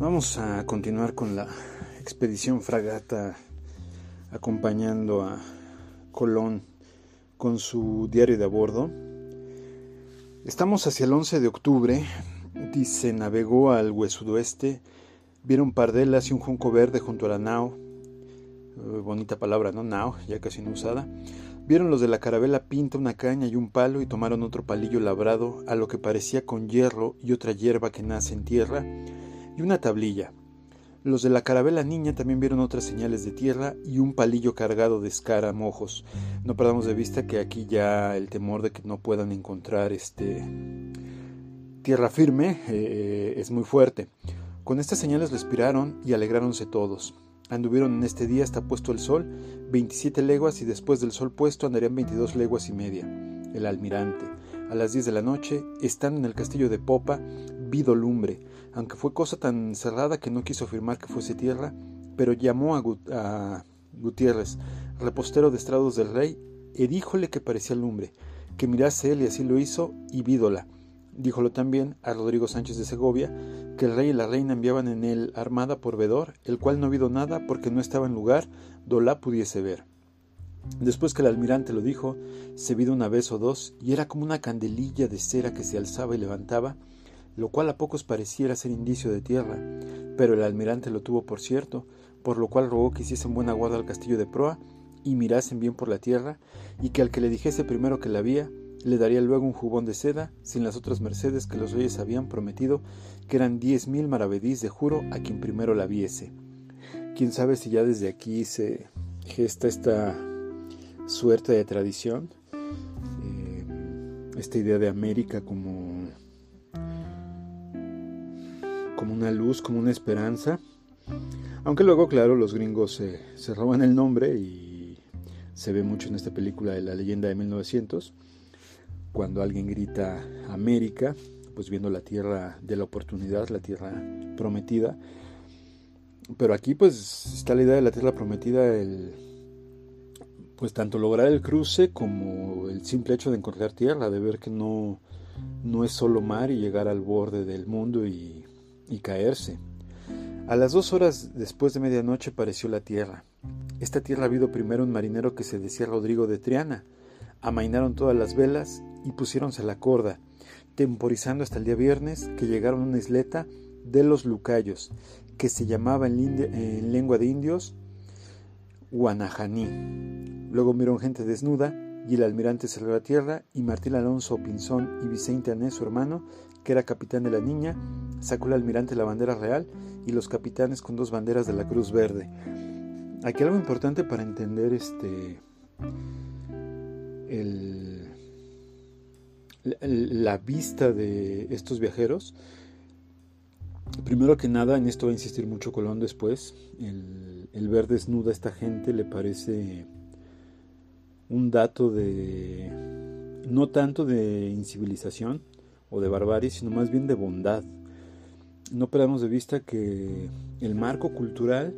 Vamos a continuar con la expedición fragata acompañando a Colón con su diario de a bordo. Estamos hacia el 11 de octubre, dice, navegó al sudoeste, vieron pardelas y un junco verde junto a la nao, eh, bonita palabra, ¿no? Nao, ya casi no usada. Vieron los de la carabela pinta una caña y un palo y tomaron otro palillo labrado a lo que parecía con hierro y otra hierba que nace en tierra y una tablilla. Los de la carabela niña también vieron otras señales de tierra y un palillo cargado de escaramojos. No perdamos de vista que aquí ya el temor de que no puedan encontrar este tierra firme eh, es muy fuerte. Con estas señales respiraron y alegráronse todos. Anduvieron en este día hasta puesto el sol 27 leguas y después del sol puesto andarían 22 leguas y media. El almirante, a las 10 de la noche, estando en el castillo de Popa, vido lumbre, aunque fue cosa tan cerrada que no quiso afirmar que fuese tierra, pero llamó a, Gutiérrez, repostero de estrados del rey, y díjole que parecía lumbre, que mirase él y así lo hizo, y vídola. Díjolo también a Rodrigo Sánchez de Segovia, que el rey y la reina enviaban en él armada por vedor, el cual no vido nada porque no estaba en lugar do la pudiese ver. Después que el almirante lo dijo, se vido una vez o dos, y era como una candelilla de cera que se alzaba y levantaba, lo cual a pocos pareciera ser indicio de tierra, pero el almirante lo tuvo por cierto, por lo cual rogó que hiciesen buena guarda al castillo de proa y mirasen bien por la tierra, y que al que le dijese primero que la había, le daría luego un jubón de seda, sin las otras mercedes que los reyes habían prometido, que eran diez mil maravedís de juro a quien primero la viese. Quién sabe si ya desde aquí se gesta esta suerte de tradición, eh, esta idea de América como una luz, como una esperanza. Aunque luego, claro, los gringos se, se roban el nombre y se ve mucho en esta película de la leyenda de 1900, cuando alguien grita América, pues viendo la tierra de la oportunidad, la tierra prometida. Pero aquí pues está la idea de la tierra prometida, el, pues tanto lograr el cruce como el simple hecho de encontrar tierra, de ver que no, no es solo mar y llegar al borde del mundo y y caerse. A las dos horas después de medianoche pareció la tierra. Esta tierra habido primero un marinero que se decía Rodrigo de Triana. Amainaron todas las velas y pusiéronse la corda, temporizando hasta el día viernes que llegaron a una isleta de los Lucayos, que se llamaba en, lengua de indios Guanajaní. Luego vieron gente desnuda y el almirante salió a tierra y Martín Alonso Pinzón y Vicente Anés, su hermano, que era capitán de la niña, sacó el almirante la bandera real y los capitanes con dos banderas de la Cruz Verde. Aquí algo importante para entender este la vista de estos viajeros. Primero que nada, en esto va a insistir mucho Colón después, el, el ver desnuda a esta gente le parece un dato de no tanto de incivilización, o de barbarie, sino más bien de bondad. No perdamos de vista que el marco cultural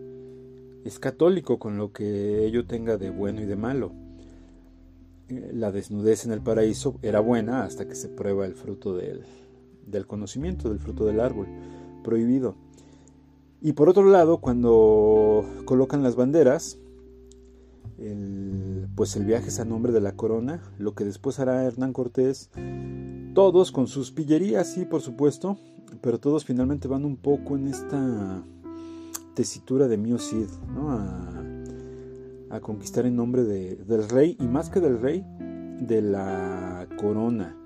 es católico con lo que ello tenga de bueno y de malo. Eh, la desnudez en el paraíso era buena hasta que se prueba el fruto del, del conocimiento, del fruto del árbol prohibido. Y por otro lado, cuando colocan las banderas, pues el viaje es a nombre de la corona, lo que después hará Hernán Cortés todos con sus pillerías, sí, por supuesto, pero todos finalmente van un poco en esta tesitura de Mio Cid, ¿no? a, a, conquistar en nombre de, del rey, y más que del rey, de la corona.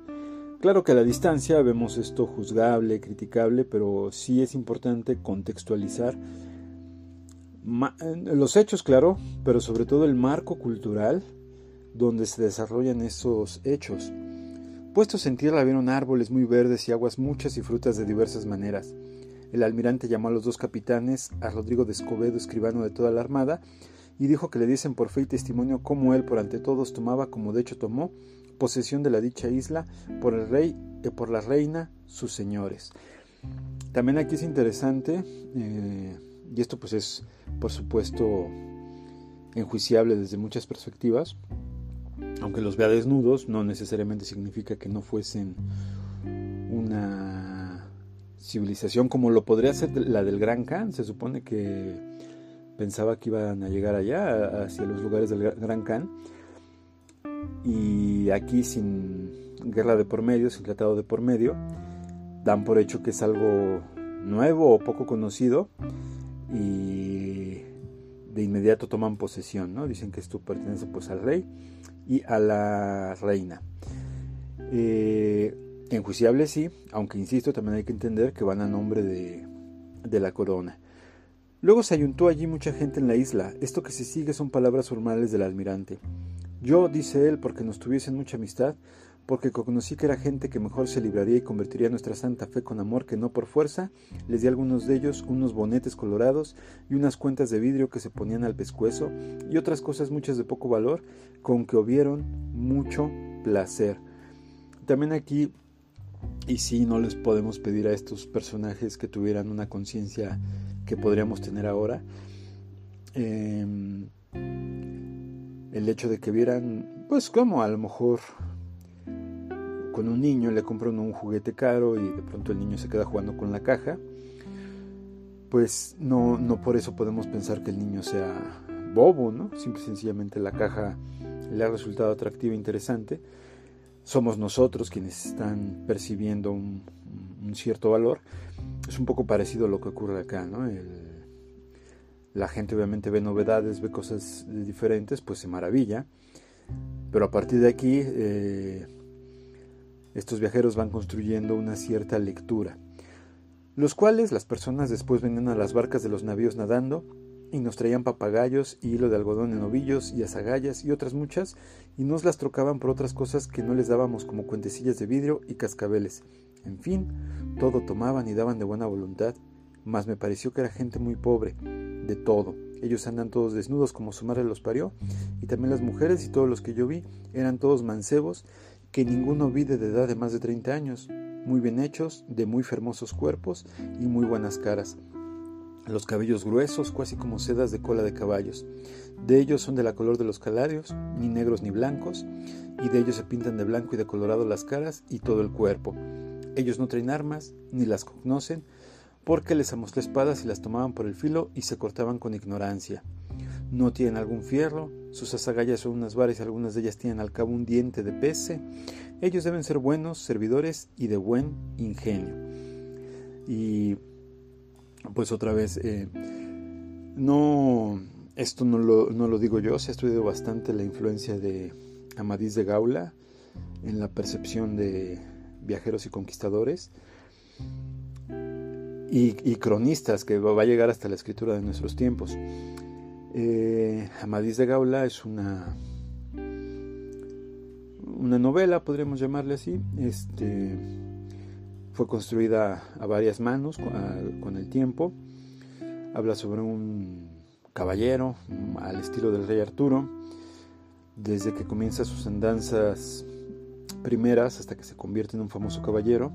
Claro que a la distancia vemos esto juzgable, criticable, pero sí es importante contextualizar los hechos, claro, pero sobre todo el marco cultural donde se desarrollan esos hechos. Puestos en tierra vieron árboles muy verdes y aguas muchas y frutas de diversas maneras. El almirante llamó a los dos capitanes, a Rodrigo de Escobedo, escribano de toda la armada, y dijo que le diesen por fe y testimonio cómo él por ante todos tomaba, como de hecho tomó, posesión de la dicha isla por el rey y por la reina, sus señores. También aquí es interesante, eh, y esto pues es por supuesto enjuiciable desde muchas perspectivas, aunque los vea desnudos, no necesariamente significa que no fuesen una civilización como lo podría ser la del Gran Khan. Se supone que pensaba que iban a llegar allá, hacia los lugares del Gran Khan. Y aquí sin guerra de por medio, sin tratado de por medio, dan por hecho que es algo nuevo o poco conocido y de inmediato toman posesión, ¿no? Dicen que esto pertenece pues al rey y a la reina. Eh, enjuiciable sí, aunque insisto, también hay que entender que van a nombre de, de la corona. Luego se ayuntó allí mucha gente en la isla. Esto que se sigue son palabras formales del almirante. Yo, dice él, porque nos tuviesen mucha amistad, porque conocí que era gente que mejor se libraría y convertiría nuestra santa fe con amor que no por fuerza, les di a algunos de ellos unos bonetes colorados y unas cuentas de vidrio que se ponían al pescuezo y otras cosas muchas de poco valor, con que hubieron mucho placer. También aquí, y sí, no les podemos pedir a estos personajes que tuvieran una conciencia que podríamos tener ahora, em, el hecho de que vieran, pues como a lo mejor con un niño le compran un juguete caro y de pronto el niño se queda jugando con la caja, pues no, no por eso podemos pensar que el niño sea bobo, ¿no? Simple y sencillamente la caja le ha resultado atractiva e interesante. Somos nosotros quienes están percibiendo un, cierto valor. Es un poco parecido a lo que ocurre acá, ¿no? la gente obviamente ve novedades, ve cosas diferentes, pues se maravilla. Pero a partir de aquí eh, estos viajeros van construyendo una cierta lectura, los cuales las personas después venían a las barcas de los navíos nadando y nos traían papagayos y hilo de algodón en ovillos y azagallas y otras muchas y nos las trocaban por otras cosas que no les dábamos como cuentecillas de vidrio y cascabeles. En fin, todo tomaban y daban de buena voluntad, mas me pareció que era gente muy pobre, de todo. Ellos andan todos desnudos como su madre los parió, y también las mujeres y todos los que yo vi eran todos mancebos que ninguno vide de edad de más de 30 años, muy bien hechos, de muy fermosos cuerpos y muy buenas caras. Los cabellos gruesos, casi como sedas de cola de caballos. De ellos son de la color de los calarios, ni negros ni blancos, y de ellos se pintan de blanco y de colorado las caras y todo el cuerpo. Ellos no traen armas, ni las conocen, porque les amostré espadas y las tomaban por el filo y se cortaban con ignorancia no tienen algún fierro, sus azagallas son unas varas y algunas de ellas tienen al cabo un diente de pece. Ellos deben ser buenos servidores y de buen ingenio. Y pues otra vez, eh, no, esto no lo, digo yo, se ha estudiado bastante la influencia de Amadís de Gaula en la percepción de viajeros y conquistadores. Y, y cronistas que va a llegar hasta la escritura de nuestros tiempos. Eh, Amadís de Gaula es una, una novela, podríamos llamarle así. Este, fue construida a varias manos con, el tiempo. Habla sobre un caballero al estilo del rey Arturo, desde que comienza sus andanzas primeras hasta que se convierte en un famoso caballero.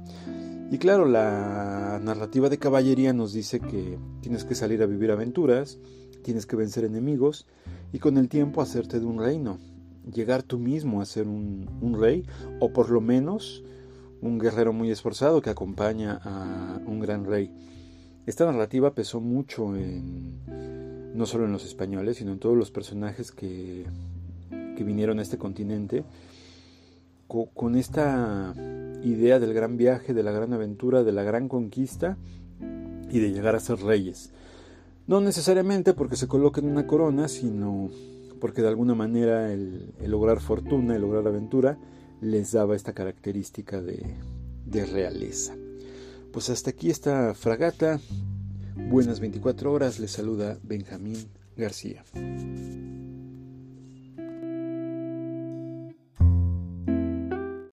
Y claro, la narrativa de caballería nos dice que tienes que salir a vivir aventuras, tienes que vencer enemigos y con el tiempo hacerte de un reino, llegar tú mismo a ser un, rey o por lo menos un guerrero muy esforzado que acompaña a un gran rey. Esta narrativa pesó mucho en, no solo en los españoles, sino en todos los personajes que, que vinieron a este continente, con esta idea del gran viaje, de la gran aventura, de la gran conquista y de llegar a ser reyes. No necesariamente porque se coloquen una corona, sino porque de alguna manera el, lograr fortuna, el lograr aventura, les daba esta característica de, de realeza. Pues hasta aquí esta fragata. Buenas 24 horas, les saluda Benjamín García.